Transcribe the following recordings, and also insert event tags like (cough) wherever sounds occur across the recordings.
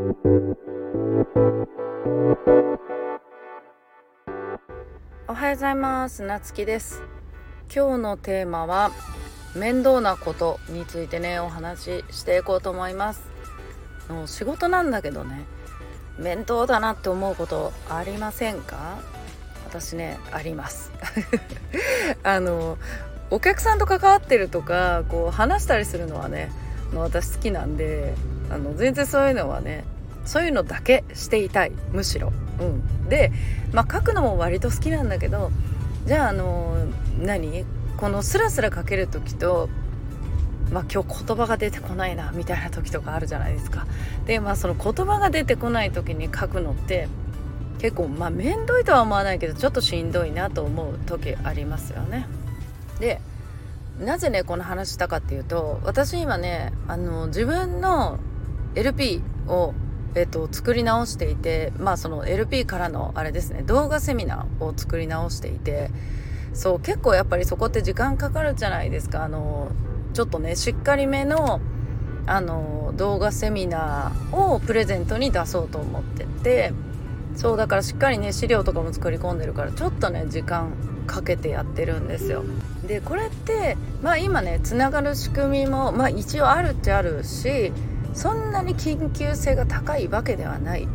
おはようございます。なつきです。今日のテーマは面倒なことについてねお話ししていこうと思います。の仕事なんだけどね面倒だなって思うことありませんか？私ねあります。(laughs) あのお客さんと関わってるとかこう話したりするのはね私好きなんであの全然そういうのはねそういうのだけしていたいむしろ。うん、で、まあ、書くのも割と好きなんだけどじゃああの何？このスラスラ書ける時と、まあ、今日言葉が出てこないなみたいな時とかあるじゃないですか。でまあその言葉が出てこない時に書くのって結構まあ面倒いとは思わないけどちょっとしんどいなと思う時ありますよね。でなぜねこの話したかっていうと私今ねあの自分の LP を、えっと、作り直していてまあその LP からのあれですね動画セミナーを作り直していてそう結構やっぱりそこって時間かかるじゃないですか。あのちょっとねしっかりめのあの動画セミナーをプレゼントに出そうと思っててそうだからしっかりね資料とかも作り込んでるからちょっとね時間かけてやってるんですよ。でこれってまあ今ねつながる仕組みもまあ一応あるっちゃあるしそんなに緊急性が高いわけではない。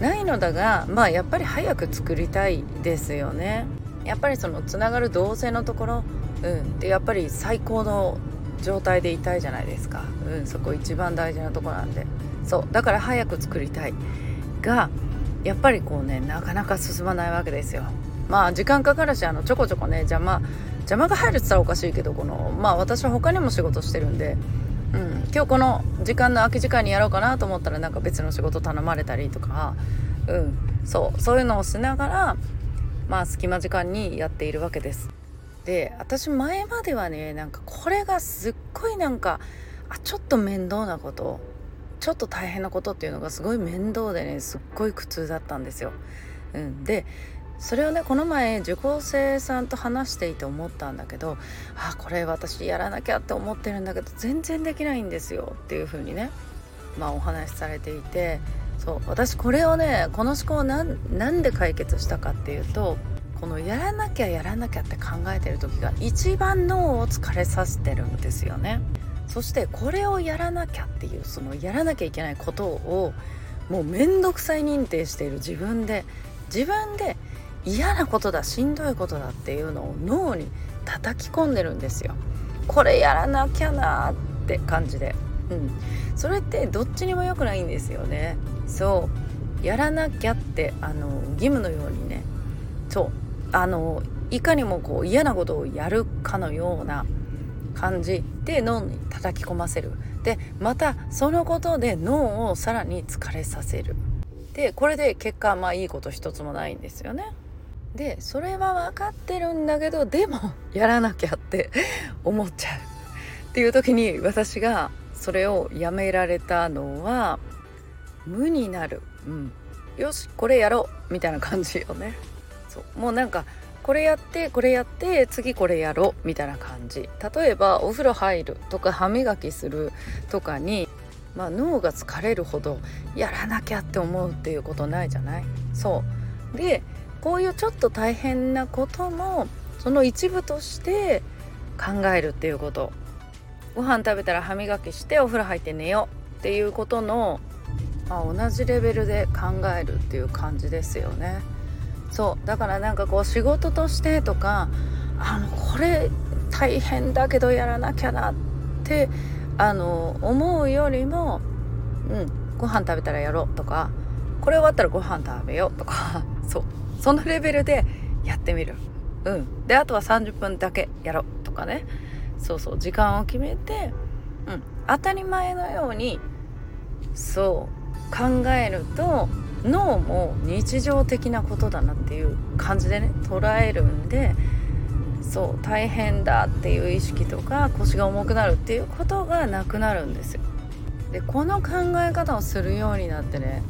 ないのだがまあやっぱり早く作りたいですよね。やっぱりそのつながる動線のところうん。でやっぱり最高の状態でいたいじゃないですか。うん。そこ一番大事なとこなんで。そう。だから早く作りたい。がやっぱりこうねなかなか進まないわけですよ。まあ時間かかるしあのちょこちょこね邪魔邪魔が入るって言ったらおかしいけどこのまあ私は他にも仕事してるんで、うん、今日この時間の空き時間にやろうかなと思ったらなんか別の仕事頼まれたりとか、うん、そう。そういうのをしながらまあ隙間時間にやっているわけです。で私前まではねなんかこれがすっごいなんかあちょっと面倒なことちょっと大変なことっていうのがすごい面倒でねすっごい苦痛だったんですよ。うん、でそれをねこの前受講生さんと話していて思ったんだけどあこれ私やらなきゃって思ってるんだけど全然できないんですよっていう風にねまあお話しされていてそう私これをねこの思考を何で解決したかっていうとこのやらなきゃやらなきゃって考えてる時が一番脳を疲れさせてるんですよね。そしてこれをやらなきゃっていうそのやらなきゃいけないことをもう面倒くさい認定している自分で自分で嫌なことだしんどいことだっていうのを脳に叩き込んでるんですよ。これやらなきゃなって感じで。うん、それってどっちにも良くないんですよね。そう。やらなきゃってあの義務のようにね。そう。あのいかにもこう嫌なことをやるかのような感じ。で脳に叩き込ませる。でまたそのことで脳をさらに疲れさせる。でこれで結果まあいいこと一つもないんですよね。でそれは分かってるんだけどでもやらなきゃって (laughs) 思っちゃう。っていう時に私がそれをやめられたのは無になる、うん、よしこれやろうみたいな感じよね。そう。もうなんかこれやってこれやって次これやろうみたいな感じ。例えばお風呂入るとか歯磨きするとかに、まあ、脳が疲れるほどやらなきゃって思うっていうことないじゃない？そう。でこういうちょっと大変なこともその一部として考えるっていうこと。ご飯食べたら歯磨きしてお風呂入って寝よう。っていうことの、まあ、同じレベルで考えるっていう感じですよね。そう。だからなんかこう仕事としてとかあのこれ大変だけどやらなきゃなってあの思うよりも、うん、ご飯食べたらやろうとかこれ終わったらご飯食べようとか。(laughs) そう。そのレベルでやってみる。うん、であとは30分だけやろうとかね。そうそう。時間を決めて、うん、当たり前のようにそう。考えると脳も日常的なことだなっていう感じでね捉えるんでそう。大変だっていう意識とか腰が重くなるっていうことがなくなるんですよ。でこの考え方をするようになってね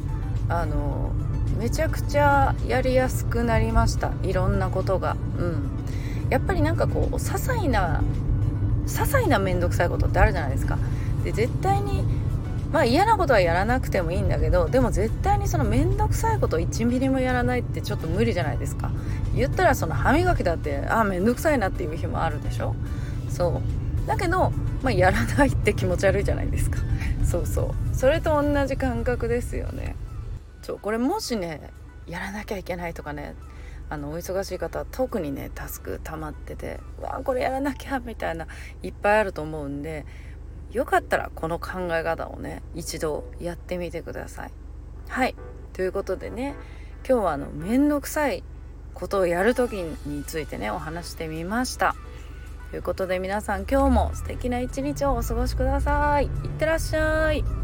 あのめちゃくちゃやりやすくなりました。いろんなことが。うん、やっぱりなんかこう些細な些細な面倒くさいことってあるじゃないですか。で絶対にまあ嫌なことはやらなくてもいいんだけどでも絶対にその面倒くさいことを1ミリもやらないってちょっと無理じゃないですか。言ったらその歯磨きだってああ面倒くさいなっていう日もあるでしょ。そう。だけど、まあ、やらないって気持ち悪いじゃないですか。そうそう。それと同じ感覚ですよね。ちょこれもしねやらなきゃいけないとかねあのお忙しい方は特にねタスク溜まっててうわこれやらなきゃみたいないっぱいあると思うんでよかったらこの考え方をね一度やってみてください。はいということでね今日はあの面倒くさいことをやる時についてねお話してみました。ということで皆さん今日も素敵な一日をお過ごしください。いってらっしゃい。